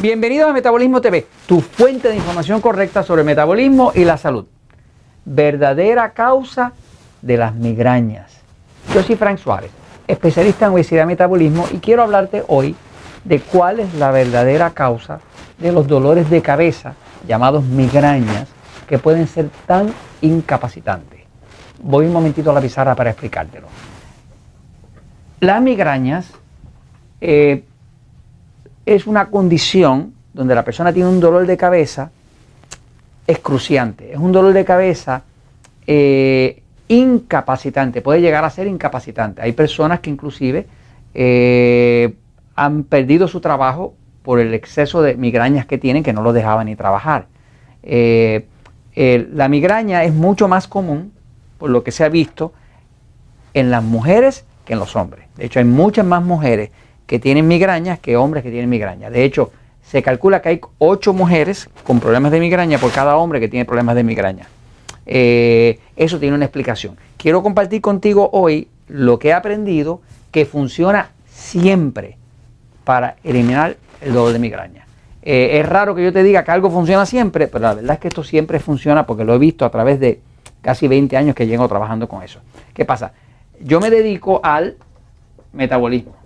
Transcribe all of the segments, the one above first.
Bienvenidos a Metabolismo TV, tu fuente de información correcta sobre el metabolismo y la salud. Verdadera causa de las migrañas. Yo soy Frank Suárez, especialista en obesidad y metabolismo y quiero hablarte hoy de cuál es la verdadera causa de los dolores de cabeza llamados migrañas que pueden ser tan incapacitantes. Voy un momentito a la pizarra para explicártelo. Las migrañas eh, es una condición donde la persona tiene un dolor de cabeza excruciante. Es un dolor de cabeza eh, incapacitante, puede llegar a ser incapacitante. Hay personas que inclusive eh, han perdido su trabajo por el exceso de migrañas que tienen que no lo dejaban ni trabajar. Eh, la migraña es mucho más común, por lo que se ha visto, en las mujeres que en los hombres. De hecho, hay muchas más mujeres que tienen migrañas que hombres que tienen migraña. De hecho, se calcula que hay 8 mujeres con problemas de migraña por cada hombre que tiene problemas de migraña. Eh, eso tiene una explicación. Quiero compartir contigo hoy lo que he aprendido que funciona siempre para eliminar el dolor de migraña. Eh, es raro que yo te diga que algo funciona siempre, pero la verdad es que esto siempre funciona porque lo he visto a través de casi 20 años que llevo trabajando con eso. ¿Qué pasa? Yo me dedico al metabolismo.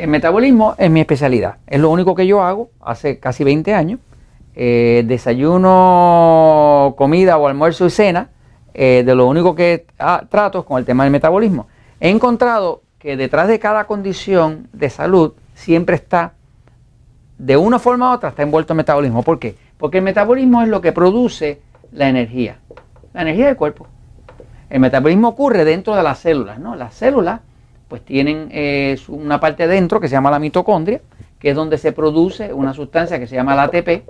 El metabolismo es mi especialidad. Es lo único que yo hago hace casi 20 años. Eh, desayuno, comida o almuerzo y cena. Eh, de lo único que ah, trato es con el tema del metabolismo. He encontrado que detrás de cada condición de salud siempre está, de una forma u otra, está envuelto el metabolismo. ¿Por qué? Porque el metabolismo es lo que produce la energía, la energía del cuerpo. El metabolismo ocurre dentro de las células, ¿no? Las células pues tienen eh, una parte dentro que se llama la mitocondria, que es donde se produce una sustancia que se llama la ATP,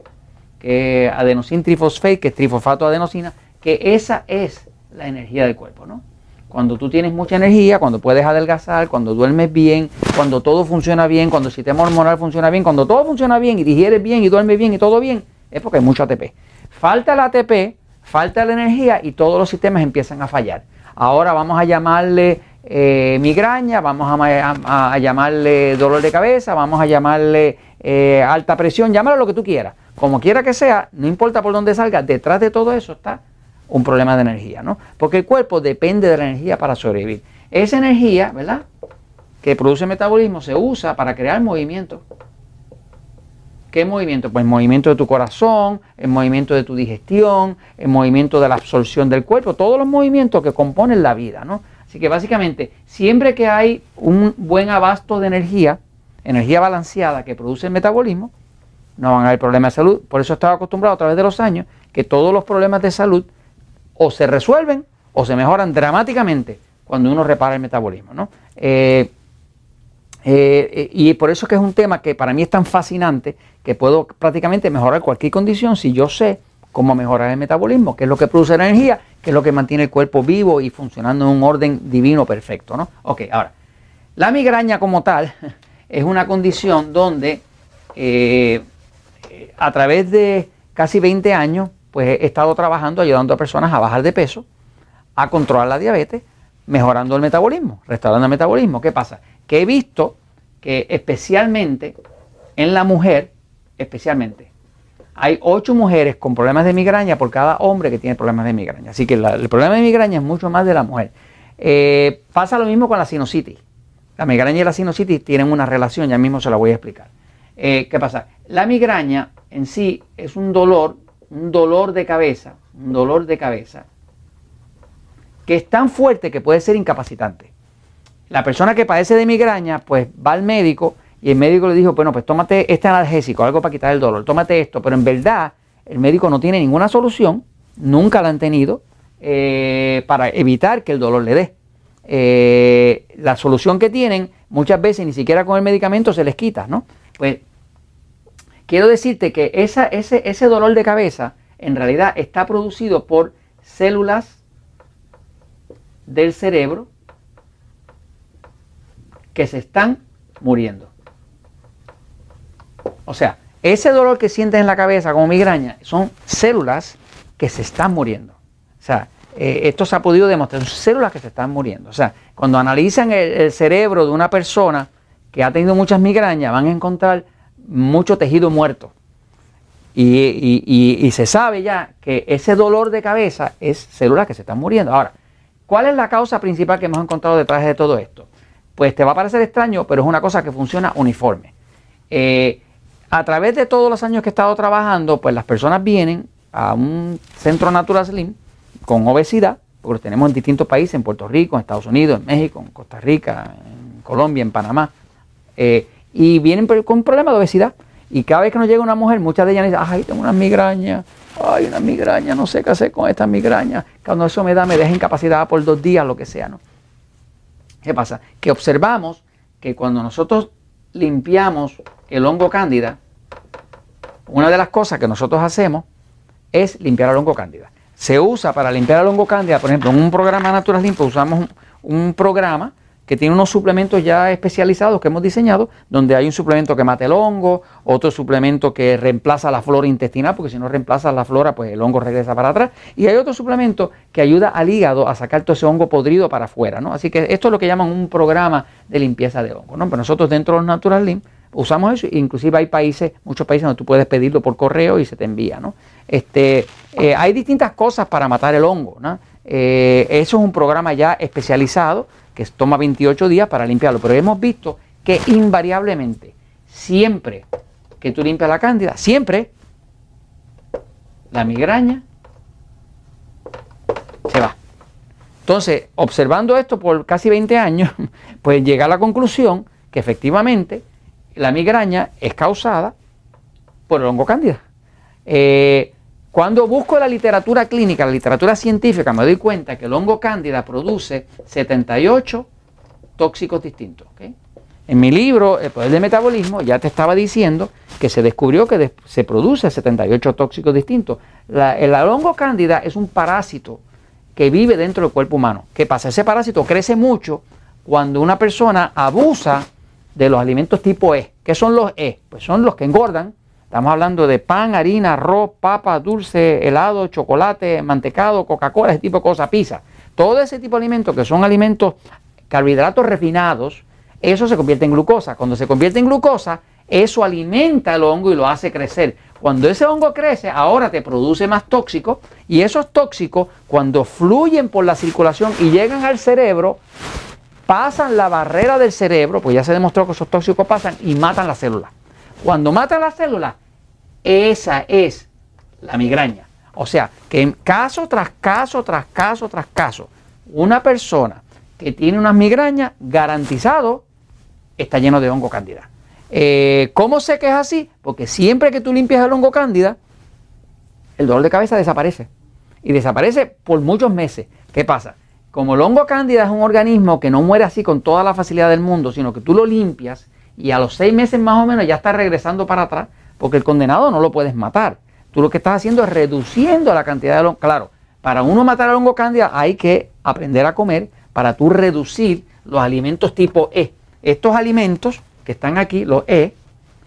que es adenosín trifosfate, que es trifosfato de adenosina, que esa es la energía del cuerpo, ¿no? Cuando tú tienes mucha energía, cuando puedes adelgazar, cuando duermes bien, cuando todo funciona bien, cuando el sistema hormonal funciona bien, cuando todo funciona bien y digieres bien y duermes bien y todo bien, es porque hay mucho ATP. Falta el ATP, falta la energía y todos los sistemas empiezan a fallar. Ahora vamos a llamarle eh, migraña, vamos a, llamarle dolor de cabeza, vamos a llamarle eh, alta presión, llámalo lo que tú quieras. Como quiera que sea, no importa por dónde salga, detrás de todo eso está un problema de energía, ¿no? Porque el cuerpo depende de la energía para sobrevivir. Esa energía, ¿verdad? Que produce el metabolismo se usa para crear movimiento. ¿Qué movimiento? Pues el movimiento de tu corazón, el movimiento de tu digestión, el movimiento de la absorción del cuerpo, todos los movimientos que componen la vida, ¿no? Así que básicamente, siempre que hay un buen abasto de energía, energía balanceada que produce el metabolismo, no van a haber problemas de salud. Por eso estaba acostumbrado a través de los años que todos los problemas de salud o se resuelven o se mejoran dramáticamente cuando uno repara el metabolismo. ¿no? Eh, eh, y por eso es que es un tema que para mí es tan fascinante que puedo prácticamente mejorar cualquier condición si yo sé cómo mejorar el metabolismo, que es lo que produce la energía, que es lo que mantiene el cuerpo vivo y funcionando en un orden divino perfecto, ¿no? Ok, ahora, la migraña como tal es una condición donde eh, a través de casi 20 años, pues he estado trabajando ayudando a personas a bajar de peso, a controlar la diabetes, mejorando el metabolismo, restaurando el metabolismo. ¿Qué pasa? Que he visto que especialmente en la mujer, especialmente, hay ocho mujeres con problemas de migraña por cada hombre que tiene problemas de migraña. Así que el problema de migraña es mucho más de la mujer. Eh, pasa lo mismo con la sinusitis. La migraña y la sinusitis tienen una relación, ya mismo se la voy a explicar. Eh, ¿Qué pasa? La migraña en sí es un dolor, un dolor de cabeza, un dolor de cabeza, que es tan fuerte que puede ser incapacitante. La persona que padece de migraña, pues va al médico y el médico le dijo, bueno, pues tómate este analgésico, algo para quitar el dolor, tómate esto. Pero en verdad, el médico no tiene ninguna solución, nunca la han tenido, eh, para evitar que el dolor le dé. Eh, la solución que tienen, muchas veces ni siquiera con el medicamento se les quita, ¿no? Pues quiero decirte que ese dolor de cabeza en realidad está producido por células del cerebro que se están muriendo. O sea, ese dolor que sientes en la cabeza como migraña son células que se están muriendo. O sea, eh, esto se ha podido demostrar, son células que se están muriendo. O sea, cuando analizan el, cerebro de una persona que ha tenido muchas migrañas van a encontrar mucho tejido muerto. Y, se sabe ya que ese dolor de cabeza es células que se están muriendo. Ahora, ¿cuál es la causa principal que hemos encontrado detrás de todo esto? Pues te va a parecer extraño, pero es una cosa que funciona uniforme. Eh, a través de todos los años que he estado trabajando, pues las personas vienen a un centro Natural Slim con obesidad, porque lo tenemos en distintos países, en Puerto Rico, en Estados Unidos, en México, en Costa Rica, en Colombia, en Panamá, eh, y vienen con problemas de obesidad. Y cada vez que nos llega una mujer, muchas de ellas dicen, ay, tengo una migraña, ay, una migraña, no sé qué hacer con esta migraña. Cuando eso me da, me deja incapacitada por dos días, lo que sea, ¿no? ¿Qué pasa? Que observamos que cuando nosotros limpiamos el hongo cándida, una de las cosas que nosotros hacemos es limpiar el hongo cándida. Se usa para limpiar el hongo cándida, por ejemplo, en un programa Natural Limpio usamos un programa que tiene unos suplementos ya especializados que hemos diseñado, donde hay un suplemento que mata el hongo, otro suplemento que reemplaza la flora intestinal, porque si no reemplaza la flora, pues el hongo regresa para atrás, y hay otro suplemento que ayuda al hígado a sacar todo ese hongo podrido para afuera, ¿no? Así que esto es lo que llaman un programa de limpieza de hongo, ¿no? Pero nosotros dentro de los Natural Limp usamos eso, inclusive hay países, muchos países donde tú puedes pedirlo por correo y se te envía, ¿no? Este, eh, hay distintas cosas para matar el hongo, ¿no? Eh, eso es un programa ya especializado que toma 28 días para limpiarlo. Pero hemos visto que invariablemente, siempre que tú limpias la cándida, siempre la migraña se va. Entonces, observando esto por casi 20 años, pues llega a la conclusión que efectivamente la migraña es causada por el hongo cándida. Eh, cuando busco la literatura clínica, la literatura científica, me doy cuenta que el hongo cándida produce 78 tóxicos distintos. En mi libro, El poder del metabolismo, ya te estaba diciendo que se descubrió que se produce 78 tóxicos distintos. el hongo cándida es un parásito que vive dentro del cuerpo humano. ¿Qué pasa? Ese parásito crece mucho cuando una persona abusa de los alimentos tipo E. ¿Qué son los E? Pues son los que engordan, Estamos hablando de pan, harina, arroz, papa, dulce, helado, chocolate, mantecado, Coca-Cola, ese tipo de cosas, pizza. Todo ese tipo de alimentos que son alimentos carbohidratos refinados, eso se convierte en glucosa. Cuando se convierte en glucosa, eso alimenta el hongo y lo hace crecer. Cuando ese hongo crece, ahora te produce más tóxicos y esos tóxicos, cuando fluyen por la circulación y llegan al cerebro, pasan la barrera del cerebro, pues ya se demostró que esos tóxicos pasan y matan la célula. Cuando mata la célula, esa es la migraña. O sea, que caso tras caso, tras caso, tras caso, una persona que tiene una migraña, garantizado, está lleno de hongo cándida. Eh, ¿Cómo sé que es así? Porque siempre que tú limpias el hongo cándida, el dolor de cabeza desaparece. Y desaparece por muchos meses. ¿Qué pasa? Como el hongo cándida es un organismo que no muere así con toda la facilidad del mundo, sino que tú lo limpias y a los seis meses más o menos ya está regresando para atrás, porque el condenado no lo puedes matar. Tú lo que estás haciendo es reduciendo la cantidad de hongo. Claro, para uno matar al hongo cándida hay que aprender a comer para tú reducir los alimentos tipo E. Estos alimentos que están aquí, los E,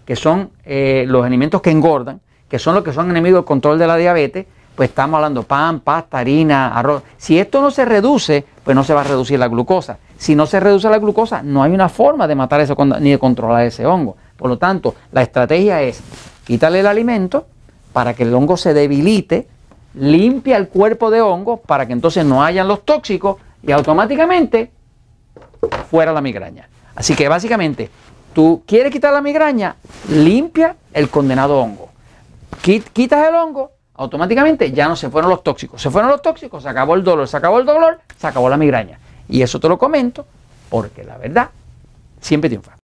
que son eh, los alimentos que engordan, que son los que son enemigos del control de la diabetes, pues estamos hablando pan, pasta, harina, arroz. Si esto no se reduce, pues no se va a reducir la glucosa. Si no se reduce la glucosa, no hay una forma de matar eso ni de controlar ese hongo. Por lo tanto, la estrategia es quitarle el alimento para que el hongo se debilite, limpia el cuerpo de hongo para que entonces no hayan los tóxicos y automáticamente fuera la migraña. Así que básicamente, tú quieres quitar la migraña, limpia el condenado hongo. Quitas el hongo, automáticamente ya no se fueron los tóxicos. Se fueron los tóxicos, se acabó el dolor, se acabó el dolor, se acabó la migraña. Y eso te lo comento porque la verdad siempre triunfa.